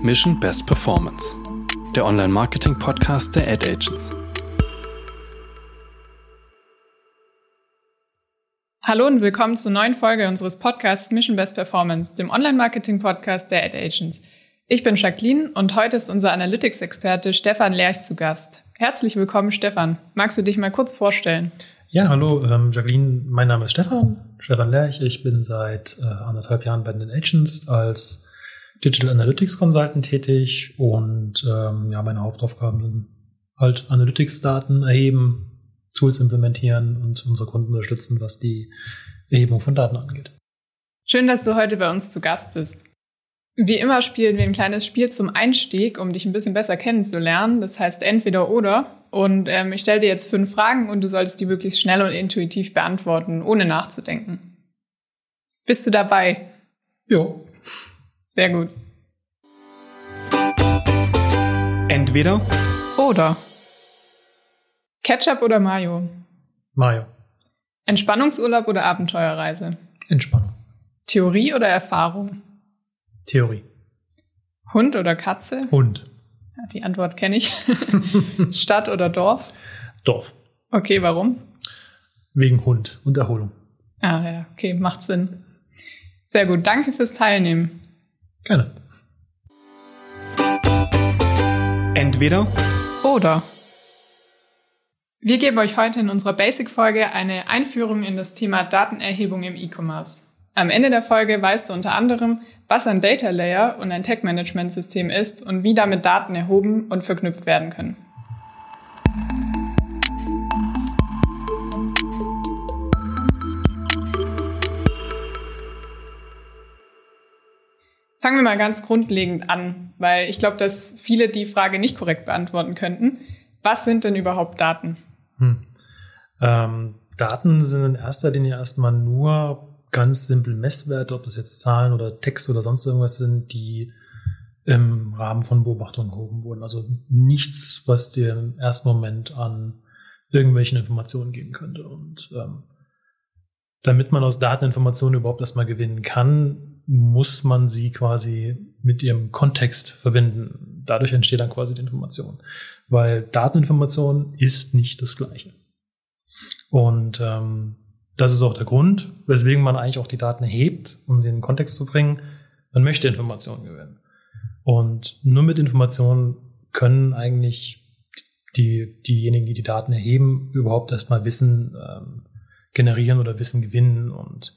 Mission Best Performance, der Online-Marketing-Podcast der Ad Agents. Hallo und willkommen zur neuen Folge unseres Podcasts Mission Best Performance, dem Online-Marketing-Podcast der Ad Agents. Ich bin Jacqueline und heute ist unser Analytics-Experte Stefan Lerch zu Gast. Herzlich willkommen, Stefan. Magst du dich mal kurz vorstellen? Ja, hallo, ähm, Jacqueline. Mein Name ist Stefan, Stefan Lerch. Ich bin seit äh, anderthalb Jahren bei den Agents als Digital Analytics Consultant tätig und ähm, ja, meine Hauptaufgaben sind halt Analytics-Daten erheben, Tools implementieren und unsere Kunden unterstützen, was die Erhebung von Daten angeht. Schön, dass du heute bei uns zu Gast bist. Wie immer spielen wir ein kleines Spiel zum Einstieg, um dich ein bisschen besser kennenzulernen. Das heißt entweder oder. Und ähm, ich stelle dir jetzt fünf Fragen und du solltest die möglichst schnell und intuitiv beantworten, ohne nachzudenken. Bist du dabei? Jo. Sehr gut. Entweder Oder. Ketchup oder Mayo? Mayo. Entspannungsurlaub oder Abenteuerreise? Entspannung. Theorie oder Erfahrung? Theorie. Hund oder Katze? Hund. Ja, die Antwort kenne ich. Stadt oder Dorf? Dorf. Okay, warum? Wegen Hund und Erholung. Ah ja, okay, macht Sinn. Sehr gut, danke fürs Teilnehmen. Gerne. entweder Oder. Wir geben euch heute in unserer Basic-Folge eine Einführung in das Thema Datenerhebung im E-Commerce. Am Ende der Folge weißt du unter anderem, was ein Data Layer und ein Tech-Management-System ist und wie damit Daten erhoben und verknüpft werden können. Fangen wir mal ganz grundlegend an, weil ich glaube, dass viele die Frage nicht korrekt beantworten könnten. Was sind denn überhaupt Daten? Hm. Ähm, Daten sind in erster Linie erstmal nur ganz simple Messwerte, ob das jetzt Zahlen oder Text oder sonst irgendwas sind, die im Rahmen von Beobachtungen gehoben wurden. Also nichts, was dir im ersten Moment an irgendwelchen Informationen geben könnte. Und ähm, damit man aus Dateninformationen überhaupt erstmal gewinnen kann, muss man sie quasi mit ihrem Kontext verbinden. Dadurch entsteht dann quasi die Information. Weil Dateninformation ist nicht das Gleiche. Und ähm, das ist auch der Grund, weswegen man eigentlich auch die Daten erhebt, um sie in den Kontext zu bringen. Man möchte Informationen gewinnen. Und nur mit Informationen können eigentlich die, diejenigen, die die Daten erheben, überhaupt erstmal Wissen ähm, generieren oder Wissen gewinnen. Und,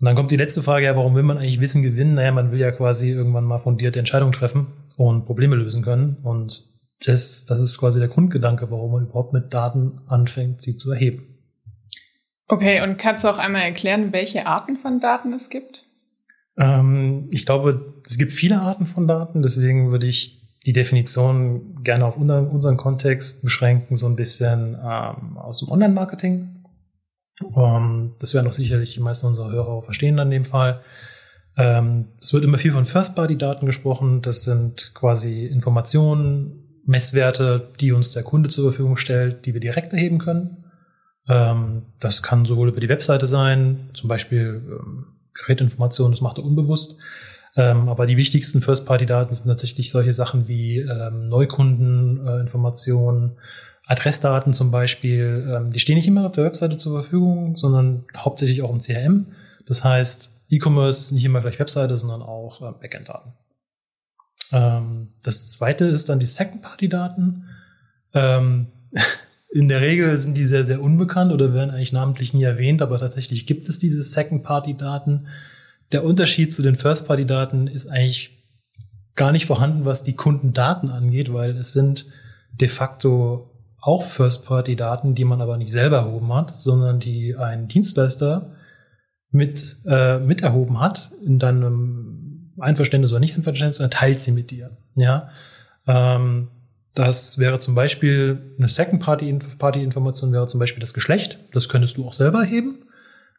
und dann kommt die letzte Frage, ja, warum will man eigentlich Wissen gewinnen? Naja, man will ja quasi irgendwann mal fundierte Entscheidungen treffen und Probleme lösen können. Und das, das ist quasi der Grundgedanke, warum man überhaupt mit Daten anfängt, sie zu erheben. Okay, und kannst du auch einmal erklären, welche Arten von Daten es gibt? Ähm, ich glaube, es gibt viele Arten von Daten, deswegen würde ich die Definition gerne auf unseren Kontext beschränken, so ein bisschen ähm, aus dem Online-Marketing. Ähm, das werden auch sicherlich die meisten unserer Hörer verstehen in dem Fall. Ähm, es wird immer viel von First-Party-Daten gesprochen. Das sind quasi Informationen, Messwerte, die uns der Kunde zur Verfügung stellt, die wir direkt erheben können. Ähm, das kann sowohl über die Webseite sein, zum Beispiel ähm, Gerätinformationen, das macht er unbewusst. Ähm, aber die wichtigsten First-Party-Daten sind tatsächlich solche Sachen wie ähm, Neukundeninformationen, Adressdaten zum Beispiel. Ähm, die stehen nicht immer auf der Webseite zur Verfügung, sondern hauptsächlich auch im CRM. Das heißt, E-Commerce ist nicht immer gleich Webseite, sondern auch äh, Backend-Daten. Ähm, das zweite ist dann die Second-Party-Daten. Ähm, in der Regel sind die sehr, sehr unbekannt oder werden eigentlich namentlich nie erwähnt, aber tatsächlich gibt es diese Second-Party-Daten. Der Unterschied zu den First-Party-Daten ist eigentlich gar nicht vorhanden, was die Kundendaten angeht, weil es sind de facto auch First-Party-Daten, die man aber nicht selber erhoben hat, sondern die ein Dienstleister mit, äh, mit erhoben hat, in deinem Einverständnis oder nicht Einverständnis, und er teilt sie mit dir. Ja. Ähm, das wäre zum Beispiel eine Second-Party-Information, wäre zum Beispiel das Geschlecht. Das könntest du auch selber erheben.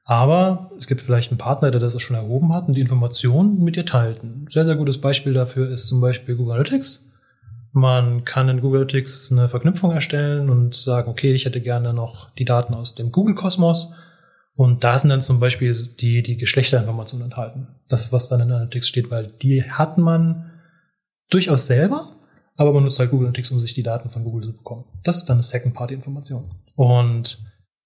Aber es gibt vielleicht einen Partner, der das schon erhoben hat und die Informationen mit dir teilt. Ein sehr, sehr gutes Beispiel dafür ist zum Beispiel Google Analytics. Man kann in Google Analytics eine Verknüpfung erstellen und sagen, okay, ich hätte gerne noch die Daten aus dem Google-Kosmos. Und da sind dann zum Beispiel die, die Geschlechterinformationen enthalten. Das, was dann in Analytics steht, weil die hat man durchaus selber, aber man nutzt halt Google Analytics, um sich die Daten von Google zu bekommen. Das ist dann eine Second-Party-Information. Und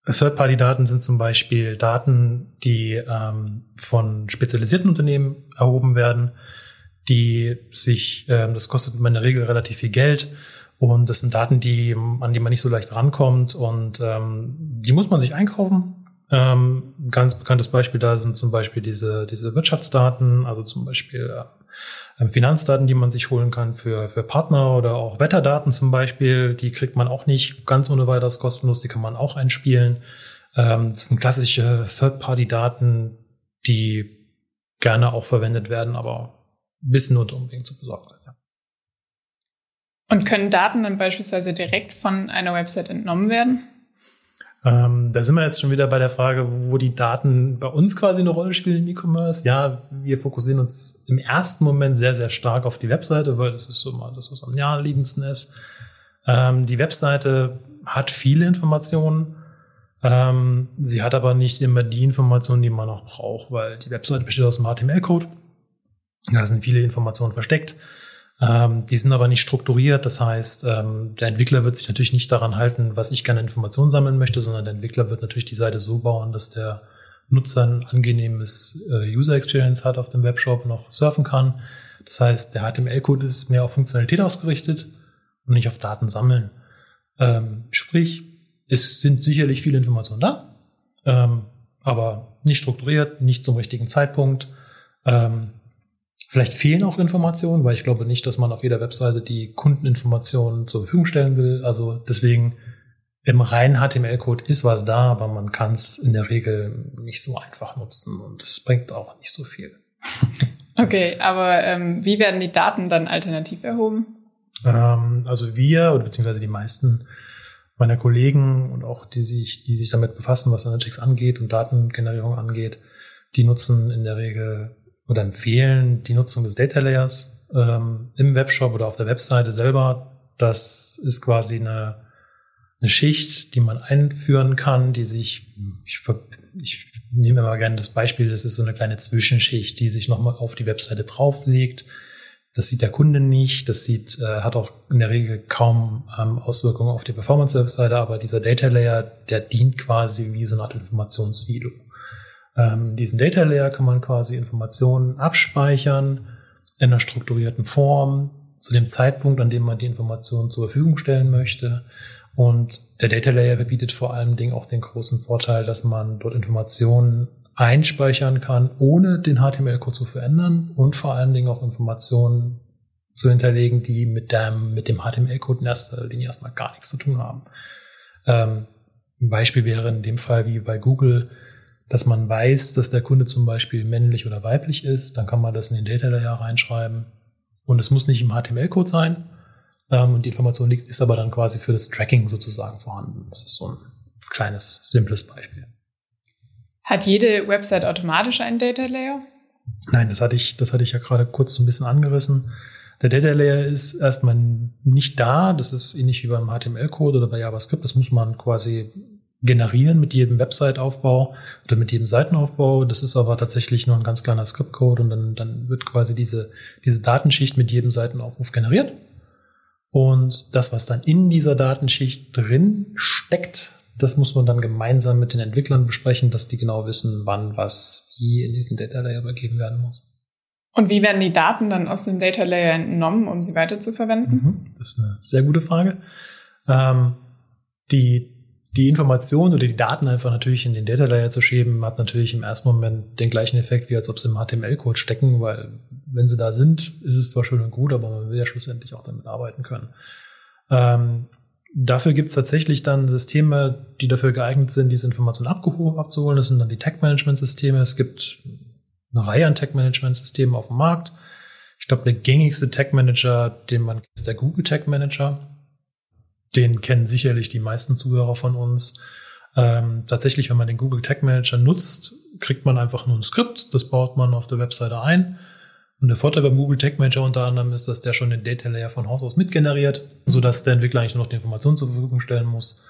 Third-Party-Daten sind zum Beispiel Daten, die ähm, von spezialisierten Unternehmen erhoben werden, die sich, ähm, das kostet in der Regel relativ viel Geld und das sind Daten, die, an die man nicht so leicht rankommt und ähm, die muss man sich einkaufen. Ähm, ganz bekanntes Beispiel da sind zum Beispiel diese, diese Wirtschaftsdaten, also zum Beispiel äh, Finanzdaten, die man sich holen kann für, für Partner oder auch Wetterdaten zum Beispiel. Die kriegt man auch nicht ganz ohne weiteres kostenlos, die kann man auch einspielen. Ähm, das sind klassische Third-Party-Daten, die gerne auch verwendet werden, aber bisschen unter Umwegen zu besorgen. Und können Daten dann beispielsweise direkt von einer Website entnommen werden? Ähm, da sind wir jetzt schon wieder bei der Frage, wo die Daten bei uns quasi eine Rolle spielen im E-Commerce. Ja, wir fokussieren uns im ersten Moment sehr, sehr stark auf die Webseite, weil das ist so mal das, was am naheliegendsten ist. Ähm, die Webseite hat viele Informationen. Ähm, sie hat aber nicht immer die Informationen, die man auch braucht, weil die Webseite besteht aus einem HTML-Code. Da sind viele Informationen versteckt. Ähm, die sind aber nicht strukturiert. Das heißt, ähm, der Entwickler wird sich natürlich nicht daran halten, was ich gerne Informationen sammeln möchte, sondern der Entwickler wird natürlich die Seite so bauen, dass der Nutzer ein angenehmes äh, User Experience hat auf dem Webshop, noch surfen kann. Das heißt, der HTML-Code ist mehr auf Funktionalität ausgerichtet und nicht auf Daten sammeln. Ähm, sprich, es sind sicherlich viele Informationen da, ähm, aber nicht strukturiert, nicht zum richtigen Zeitpunkt. Vielleicht fehlen auch Informationen, weil ich glaube nicht, dass man auf jeder Webseite die Kundeninformationen zur Verfügung stellen will. Also deswegen im reinen HTML-Code ist was da, aber man kann es in der Regel nicht so einfach nutzen und es bringt auch nicht so viel. Okay, aber ähm, wie werden die Daten dann alternativ erhoben? Ähm, also wir oder beziehungsweise die meisten meiner Kollegen und auch die sich, die sich damit befassen, was Analytics angeht und Datengenerierung angeht, die nutzen in der Regel oder empfehlen die Nutzung des Data Layers ähm, im Webshop oder auf der Webseite selber. Das ist quasi eine, eine Schicht, die man einführen kann, die sich, ich, ich nehme immer gerne das Beispiel, das ist so eine kleine Zwischenschicht, die sich nochmal auf die Webseite drauflegt. Das sieht der Kunde nicht, das sieht, äh, hat auch in der Regel kaum ähm, Auswirkungen auf die Performance der Webseite, aber dieser Data Layer, der dient quasi wie so eine Art Informationssilo. Ähm, diesen Data Layer kann man quasi Informationen abspeichern in einer strukturierten Form zu dem Zeitpunkt, an dem man die Informationen zur Verfügung stellen möchte. Und der Data Layer bietet vor allem Dingen auch den großen Vorteil, dass man dort Informationen einspeichern kann, ohne den HTML-Code zu verändern und vor allen Dingen auch Informationen zu hinterlegen, die mit dem, mit dem HTML-Code in erster Linie erstmal gar nichts zu tun haben. Ähm, ein Beispiel wäre in dem Fall wie bei Google dass man weiß, dass der Kunde zum Beispiel männlich oder weiblich ist, dann kann man das in den Data Layer reinschreiben. Und es muss nicht im HTML-Code sein. Ähm, und die Information liegt, ist aber dann quasi für das Tracking sozusagen vorhanden. Das ist so ein kleines, simples Beispiel. Hat jede Website automatisch einen Data Layer? Nein, das hatte ich, das hatte ich ja gerade kurz so ein bisschen angerissen. Der Data Layer ist erstmal nicht da. Das ist ähnlich wie beim HTML-Code oder bei JavaScript. Das muss man quasi generieren mit jedem Website-Aufbau oder mit jedem Seitenaufbau. Das ist aber tatsächlich nur ein ganz kleiner Script-Code und dann, dann wird quasi diese, diese Datenschicht mit jedem Seitenaufruf generiert. Und das, was dann in dieser Datenschicht drin steckt, das muss man dann gemeinsam mit den Entwicklern besprechen, dass die genau wissen, wann was wie in diesen Data Layer übergeben werden muss. Und wie werden die Daten dann aus dem Data Layer entnommen, um sie weiter zu verwenden? Mhm, das ist eine sehr gute Frage. Ähm, die die Informationen oder die Daten einfach natürlich in den Data Layer zu schieben, hat natürlich im ersten Moment den gleichen Effekt, wie als ob sie im HTML-Code stecken, weil wenn sie da sind, ist es zwar schön und gut, aber man will ja schlussendlich auch damit arbeiten können. Ähm, dafür gibt es tatsächlich dann Systeme, die dafür geeignet sind, diese Informationen abzuholen. Das sind dann die Tag-Management-Systeme. Es gibt eine Reihe an Tag-Management-Systemen auf dem Markt. Ich glaube, der gängigste Tag-Manager, den man kennt, ist der Google Tag Manager den kennen sicherlich die meisten Zuhörer von uns. Ähm, tatsächlich, wenn man den Google Tag Manager nutzt, kriegt man einfach nur ein Skript, das baut man auf der Webseite ein. Und der Vorteil beim Google Tag Manager unter anderem ist, dass der schon den Data Layer von Haus aus mitgeneriert, sodass der Entwickler eigentlich nur noch die Informationen zur Verfügung stellen muss,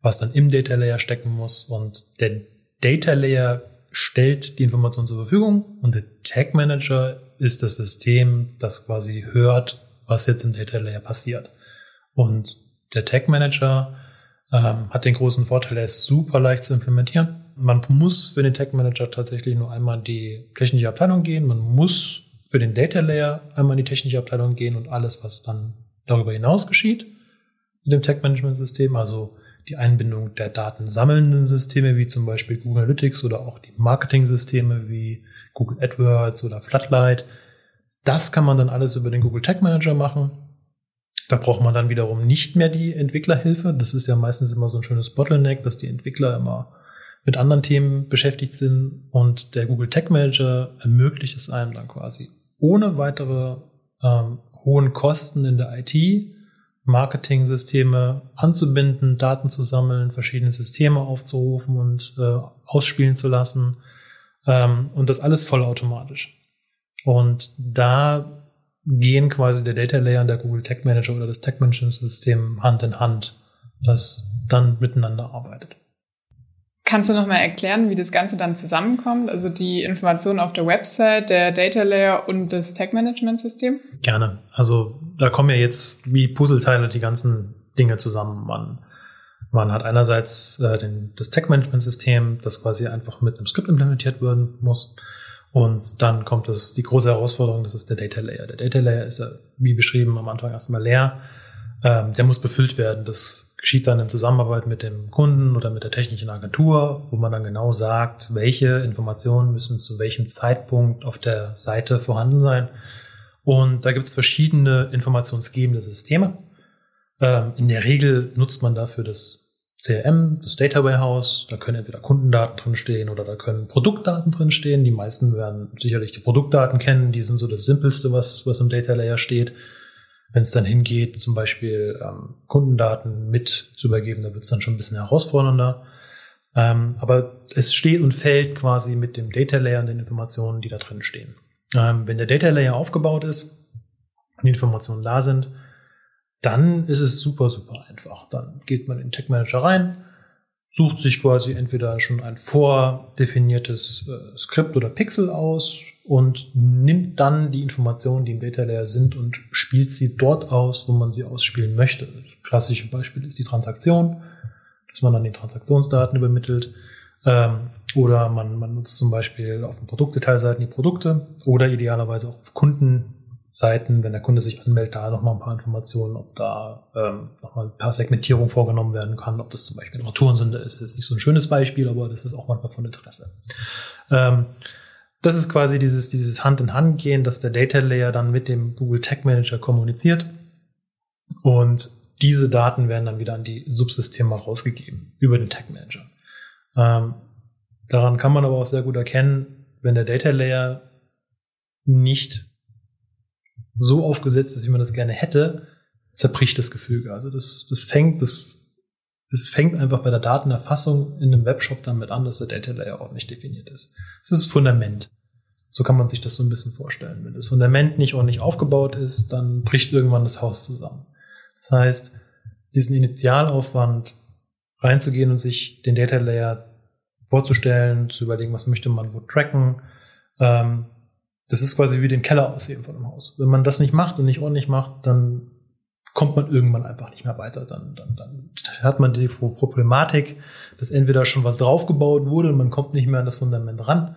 was dann im Data Layer stecken muss. Und der Data Layer stellt die Informationen zur Verfügung und der Tag Manager ist das System, das quasi hört, was jetzt im Data Layer passiert. Und der Tag Manager ähm, hat den großen Vorteil, er ist super leicht zu implementieren. Man muss für den Tag Manager tatsächlich nur einmal in die technische Abteilung gehen. Man muss für den Data Layer einmal in die technische Abteilung gehen und alles, was dann darüber hinaus geschieht mit dem Tag Management System, also die Einbindung der datensammelnden Systeme wie zum Beispiel Google Analytics oder auch die Marketing-Systeme wie Google AdWords oder Floodlight. Das kann man dann alles über den Google Tag Manager machen. Da braucht man dann wiederum nicht mehr die Entwicklerhilfe. Das ist ja meistens immer so ein schönes Bottleneck, dass die Entwickler immer mit anderen Themen beschäftigt sind und der Google Tag Manager ermöglicht es einem dann quasi ohne weitere ähm, hohen Kosten in der IT Marketing-Systeme anzubinden, Daten zu sammeln, verschiedene Systeme aufzurufen und äh, ausspielen zu lassen ähm, und das alles vollautomatisch. Und da gehen quasi der Data Layer und der Google Tag Manager oder das Tag Management System Hand in Hand, das dann miteinander arbeitet. Kannst du nochmal erklären, wie das Ganze dann zusammenkommt? Also die Informationen auf der Website, der Data Layer und das Tag Management System? Gerne. Also da kommen ja jetzt wie Puzzleteile die ganzen Dinge zusammen. Man, man hat einerseits äh, den, das Tag Management System, das quasi einfach mit einem Skript implementiert werden muss. Und dann kommt das, die große Herausforderung, das ist der Data Layer. Der Data Layer ist ja, wie beschrieben, am Anfang erstmal leer. Ähm, der muss befüllt werden. Das geschieht dann in Zusammenarbeit mit dem Kunden oder mit der technischen Agentur, wo man dann genau sagt, welche Informationen müssen zu welchem Zeitpunkt auf der Seite vorhanden sein. Und da gibt es verschiedene informationsgebende Systeme. Ähm, in der Regel nutzt man dafür das CRM, das Data Warehouse, da können entweder Kundendaten drinstehen oder da können Produktdaten drinstehen. Die meisten werden sicherlich die Produktdaten kennen, die sind so das Simpelste, was, was im Data Layer steht. Wenn es dann hingeht, zum Beispiel ähm, Kundendaten mit zu übergeben, da wird es dann schon ein bisschen herausfordernder. Ähm, aber es steht und fällt quasi mit dem Data Layer und den Informationen, die da drin stehen. Ähm, wenn der Data Layer aufgebaut ist und die Informationen da sind, dann ist es super, super einfach. Dann geht man in Tech Manager rein, sucht sich quasi entweder schon ein vordefiniertes äh, Skript oder Pixel aus und nimmt dann die Informationen, die im Data Layer sind und spielt sie dort aus, wo man sie ausspielen möchte. Das klassische Beispiel ist die Transaktion, dass man dann die Transaktionsdaten übermittelt. Ähm, oder man, man nutzt zum Beispiel auf den Produktdetailseiten die Produkte oder idealerweise auf Kunden Seiten, wenn der Kunde sich anmeldet, da nochmal ein paar Informationen, ob da ähm, nochmal ein paar Segmentierung vorgenommen werden kann, ob das zum Beispiel eine Retoursünde ist. Das ist nicht so ein schönes Beispiel, aber das ist auch manchmal von Interesse. Ähm, das ist quasi dieses, dieses Hand-in-Hand-Gehen, dass der Data Layer dann mit dem Google Tag Manager kommuniziert und diese Daten werden dann wieder an die Subsysteme rausgegeben über den Tag Manager. Ähm, daran kann man aber auch sehr gut erkennen, wenn der Data Layer nicht so aufgesetzt ist, wie man das gerne hätte, zerbricht das Gefüge. Also das, das fängt, das, das fängt einfach bei der Datenerfassung in einem Webshop damit an, dass der Data Layer ordentlich definiert ist. Das ist das Fundament. So kann man sich das so ein bisschen vorstellen. Wenn das Fundament nicht ordentlich aufgebaut ist, dann bricht irgendwann das Haus zusammen. Das heißt, diesen Initialaufwand reinzugehen und sich den Data Layer vorzustellen, zu überlegen, was möchte man wo tracken, ähm, das ist quasi wie den Keller ausheben von einem Haus. Wenn man das nicht macht und nicht ordentlich macht, dann kommt man irgendwann einfach nicht mehr weiter. Dann, dann, dann hat man die Problematik, dass entweder schon was draufgebaut wurde und man kommt nicht mehr an das Fundament ran.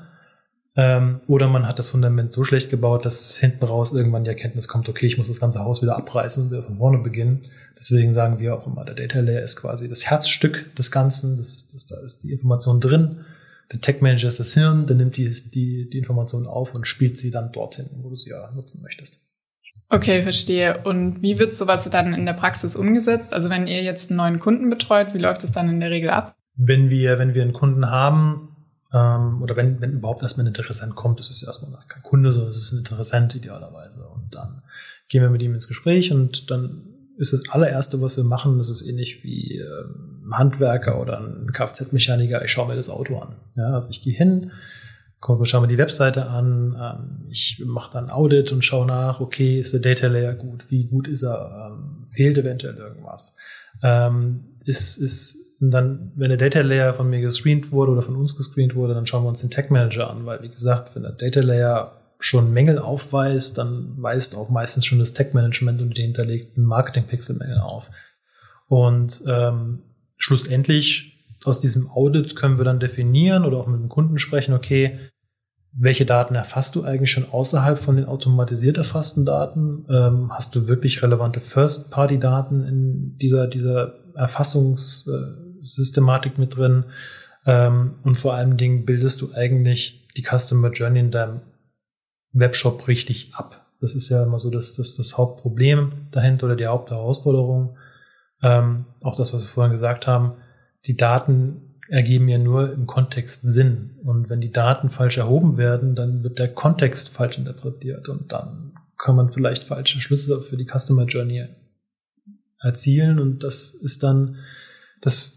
Ähm, oder man hat das Fundament so schlecht gebaut, dass hinten raus irgendwann die Erkenntnis kommt, okay, ich muss das ganze Haus wieder abreißen und wieder von vorne beginnen. Deswegen sagen wir auch immer, der Data Layer ist quasi das Herzstück des Ganzen. Das, das, da ist die Information drin. Der Tech Manager ist das Hirn, der nimmt die, die, die Informationen auf und spielt sie dann dorthin, wo du sie ja nutzen möchtest. Okay, verstehe. Und wie wird sowas dann in der Praxis umgesetzt? Also wenn ihr jetzt einen neuen Kunden betreut, wie läuft es dann in der Regel ab? Wenn wir, wenn wir einen Kunden haben, ähm, oder wenn, wenn überhaupt erstmal ein Interessent kommt, das ist erstmal kein Kunde, sondern es ist ein Interessent idealerweise. Und dann gehen wir mit ihm ins Gespräch und dann ist das allererste, was wir machen, das ist ähnlich wie ähm, Handwerker oder ein Kfz-Mechaniker. Ich schaue mir das Auto an. Ja, also ich gehe hin, schaue mir die Webseite an, ähm, ich mache dann Audit und schaue nach, okay, ist der Data Layer gut? Wie gut ist er? Ähm, fehlt eventuell irgendwas? ist, ist und dann, wenn der Data Layer von mir gescreent wurde oder von uns gescreent wurde, dann schauen wir uns den Tag Manager an, weil wie gesagt, wenn der Data Layer schon Mängel aufweist, dann weist auch meistens schon das Tech-Management und die hinterlegten Marketing-Pixel-Mängel auf. Und ähm, schlussendlich aus diesem Audit können wir dann definieren oder auch mit dem Kunden sprechen, okay, welche Daten erfasst du eigentlich schon außerhalb von den automatisiert erfassten Daten? Ähm, hast du wirklich relevante First-Party-Daten in dieser, dieser Erfassungssystematik mit drin? Ähm, und vor allen Dingen bildest du eigentlich die Customer Journey in deinem Webshop richtig ab. Das ist ja immer so das, das, das Hauptproblem dahinter oder die Hauptherausforderung. Ähm, auch das, was wir vorhin gesagt haben, die Daten ergeben ja nur im Kontext Sinn. Und wenn die Daten falsch erhoben werden, dann wird der Kontext falsch interpretiert und dann kann man vielleicht falsche Schlüsse für die Customer Journey erzielen und das ist dann, das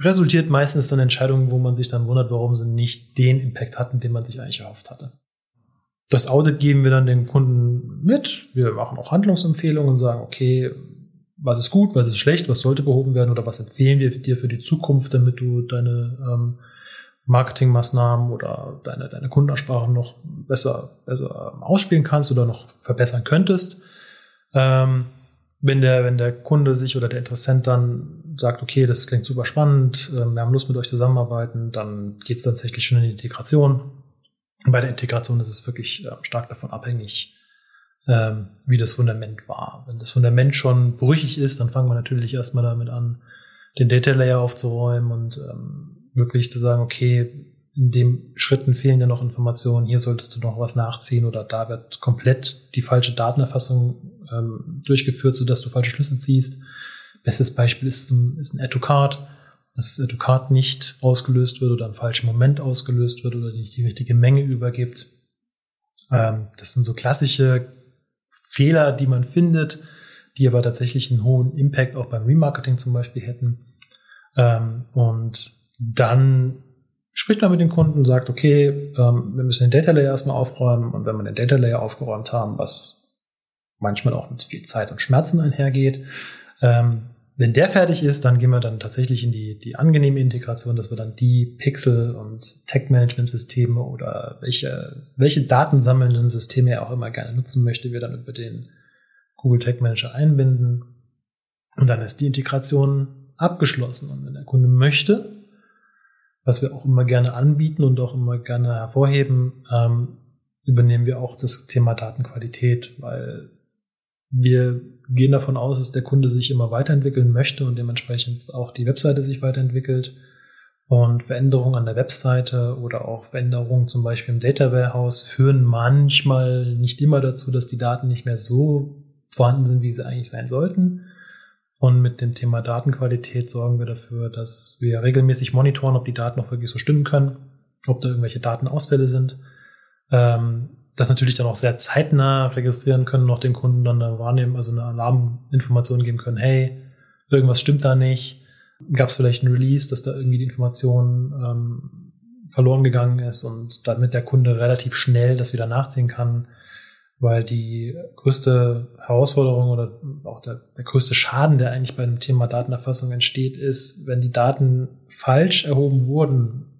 resultiert meistens dann Entscheidungen, wo man sich dann wundert, warum sie nicht den Impact hatten, den man sich eigentlich erhofft hatte. Das Audit geben wir dann den Kunden mit. Wir machen auch Handlungsempfehlungen und sagen, okay, was ist gut, was ist schlecht, was sollte behoben werden oder was empfehlen wir dir für die Zukunft, damit du deine ähm, Marketingmaßnahmen oder deine, deine Kundenansprache noch besser, besser ausspielen kannst oder noch verbessern könntest. Ähm, wenn der, wenn der Kunde sich oder der Interessent dann sagt, okay, das klingt super spannend, äh, wir haben Lust mit euch zusammenarbeiten, dann geht es tatsächlich schon in die Integration. Bei der Integration ist es wirklich äh, stark davon abhängig, ähm, wie das Fundament war. Wenn das Fundament schon brüchig ist, dann fangen wir natürlich erstmal damit an, den Data Layer aufzuräumen und ähm, wirklich zu sagen, okay, in dem Schritten fehlen ja noch Informationen, hier solltest du noch was nachziehen oder da wird komplett die falsche Datenerfassung ähm, durchgeführt, sodass du falsche Schlüsse ziehst. Bestes Beispiel ist, ist ein Add-to-Card, dass das Add-to-Card nicht ausgelöst wird oder im falschen Moment ausgelöst wird oder nicht die richtige Menge übergibt. Ähm, das sind so klassische Fehler, die man findet, die aber tatsächlich einen hohen Impact auch beim Remarketing zum Beispiel hätten. Ähm, und dann spricht man mit dem Kunden und sagt, okay, ähm, wir müssen den Data Layer erstmal aufräumen und wenn wir den Data Layer aufgeräumt haben, was manchmal auch mit viel Zeit und Schmerzen einhergeht, ähm, wenn der fertig ist, dann gehen wir dann tatsächlich in die, die angenehme Integration, dass wir dann die Pixel- und Tech-Management-Systeme oder welche, welche datensammelnden Systeme er auch immer gerne nutzen möchte, wir dann über den Google Tech Manager einbinden. Und dann ist die Integration abgeschlossen. Und wenn der Kunde möchte, was wir auch immer gerne anbieten und auch immer gerne hervorheben, ähm, übernehmen wir auch das Thema Datenqualität, weil wir gehen davon aus, dass der Kunde sich immer weiterentwickeln möchte und dementsprechend auch die Webseite sich weiterentwickelt. Und Veränderungen an der Webseite oder auch Veränderungen zum Beispiel im Data Warehouse führen manchmal nicht immer dazu, dass die Daten nicht mehr so vorhanden sind, wie sie eigentlich sein sollten. Und mit dem Thema Datenqualität sorgen wir dafür, dass wir regelmäßig monitoren, ob die Daten auch wirklich so stimmen können, ob da irgendwelche Datenausfälle sind. Ähm, das natürlich dann auch sehr zeitnah registrieren können, noch dem Kunden dann Wahrnehmen, also eine Alarminformation geben können, hey, irgendwas stimmt da nicht. Gab es vielleicht ein Release, dass da irgendwie die Information ähm, verloren gegangen ist und damit der Kunde relativ schnell das wieder nachziehen kann, weil die größte Herausforderung oder auch der, der größte Schaden, der eigentlich bei dem Thema Datenerfassung entsteht, ist, wenn die Daten falsch erhoben wurden,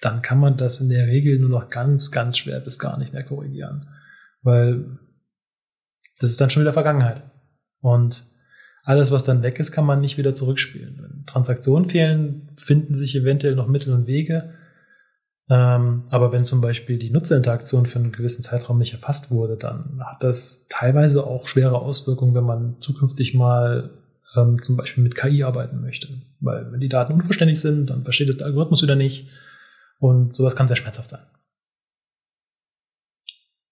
dann kann man das in der Regel nur noch ganz, ganz schwer bis gar nicht mehr korrigieren. Weil das ist dann schon wieder Vergangenheit. Und alles, was dann weg ist, kann man nicht wieder zurückspielen. Wenn Transaktionen fehlen, finden sich eventuell noch Mittel und Wege. Ähm, aber wenn zum Beispiel die Nutzerinteraktion für einen gewissen Zeitraum nicht erfasst wurde, dann hat das teilweise auch schwere Auswirkungen, wenn man zukünftig mal ähm, zum Beispiel mit KI arbeiten möchte. Weil wenn die Daten unvollständig sind, dann versteht es der Algorithmus wieder nicht und sowas kann sehr schmerzhaft sein.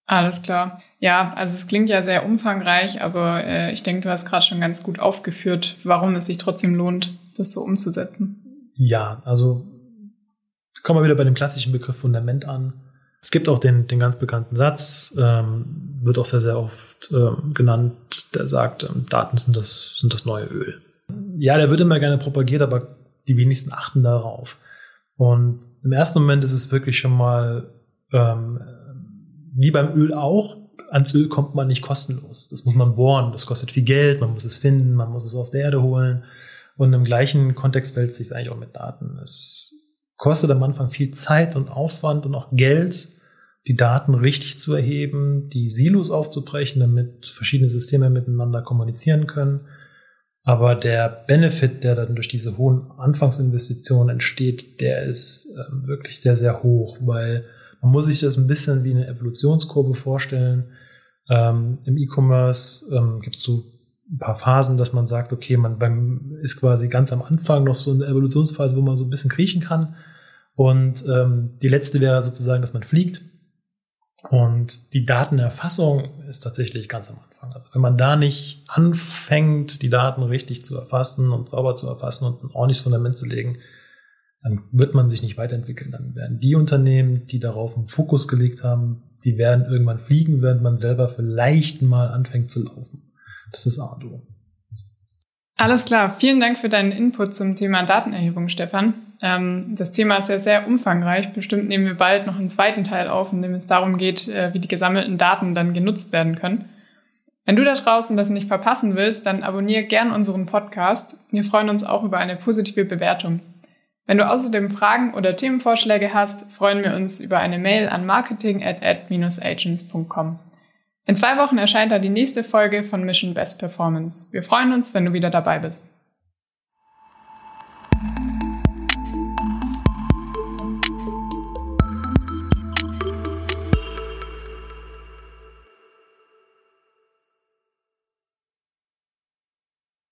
Alles klar. Ja, also es klingt ja sehr umfangreich, aber äh, ich denke, du hast gerade schon ganz gut aufgeführt, warum es sich trotzdem lohnt, das so umzusetzen. Ja, also kommen wir wieder bei dem klassischen Begriff Fundament an. Es gibt auch den, den ganz bekannten Satz, ähm, wird auch sehr, sehr oft ähm, genannt, der sagt, ähm, Daten sind das, sind das neue Öl. Ja, der wird immer gerne propagiert, aber die wenigsten achten darauf. Und im ersten Moment ist es wirklich schon mal ähm, wie beim Öl auch. Ans Öl kommt man nicht kostenlos. Das muss man bohren. Das kostet viel Geld. Man muss es finden. Man muss es aus der Erde holen. Und im gleichen Kontext fällt es sich eigentlich auch mit Daten. Es kostet am Anfang viel Zeit und Aufwand und auch Geld, die Daten richtig zu erheben, die Silos aufzubrechen, damit verschiedene Systeme miteinander kommunizieren können. Aber der Benefit, der dann durch diese hohen Anfangsinvestitionen entsteht, der ist äh, wirklich sehr, sehr hoch, weil man muss sich das ein bisschen wie eine Evolutionskurve vorstellen. Ähm, Im E-Commerce ähm, gibt es so ein paar Phasen, dass man sagt, okay, man beim, ist quasi ganz am Anfang noch so eine Evolutionsphase, wo man so ein bisschen kriechen kann. Und ähm, die letzte wäre sozusagen, dass man fliegt. Und die Datenerfassung ist tatsächlich ganz am Anfang. Also wenn man da nicht anfängt, die Daten richtig zu erfassen und sauber zu erfassen und ein ordentliches Fundament zu legen, dann wird man sich nicht weiterentwickeln. Dann werden die Unternehmen, die darauf einen Fokus gelegt haben, die werden irgendwann fliegen, während man selber vielleicht mal anfängt zu laufen. Das ist Arduino. Alles klar. Vielen Dank für deinen Input zum Thema Datenerhebung, Stefan. Ähm, das Thema ist ja sehr umfangreich. Bestimmt nehmen wir bald noch einen zweiten Teil auf, in dem es darum geht, äh, wie die gesammelten Daten dann genutzt werden können. Wenn du da draußen das nicht verpassen willst, dann abonniere gern unseren Podcast. Wir freuen uns auch über eine positive Bewertung. Wenn du außerdem Fragen oder Themenvorschläge hast, freuen wir uns über eine Mail an marketing at ad-agents.com. In zwei Wochen erscheint da die nächste Folge von Mission Best Performance. Wir freuen uns, wenn du wieder dabei bist.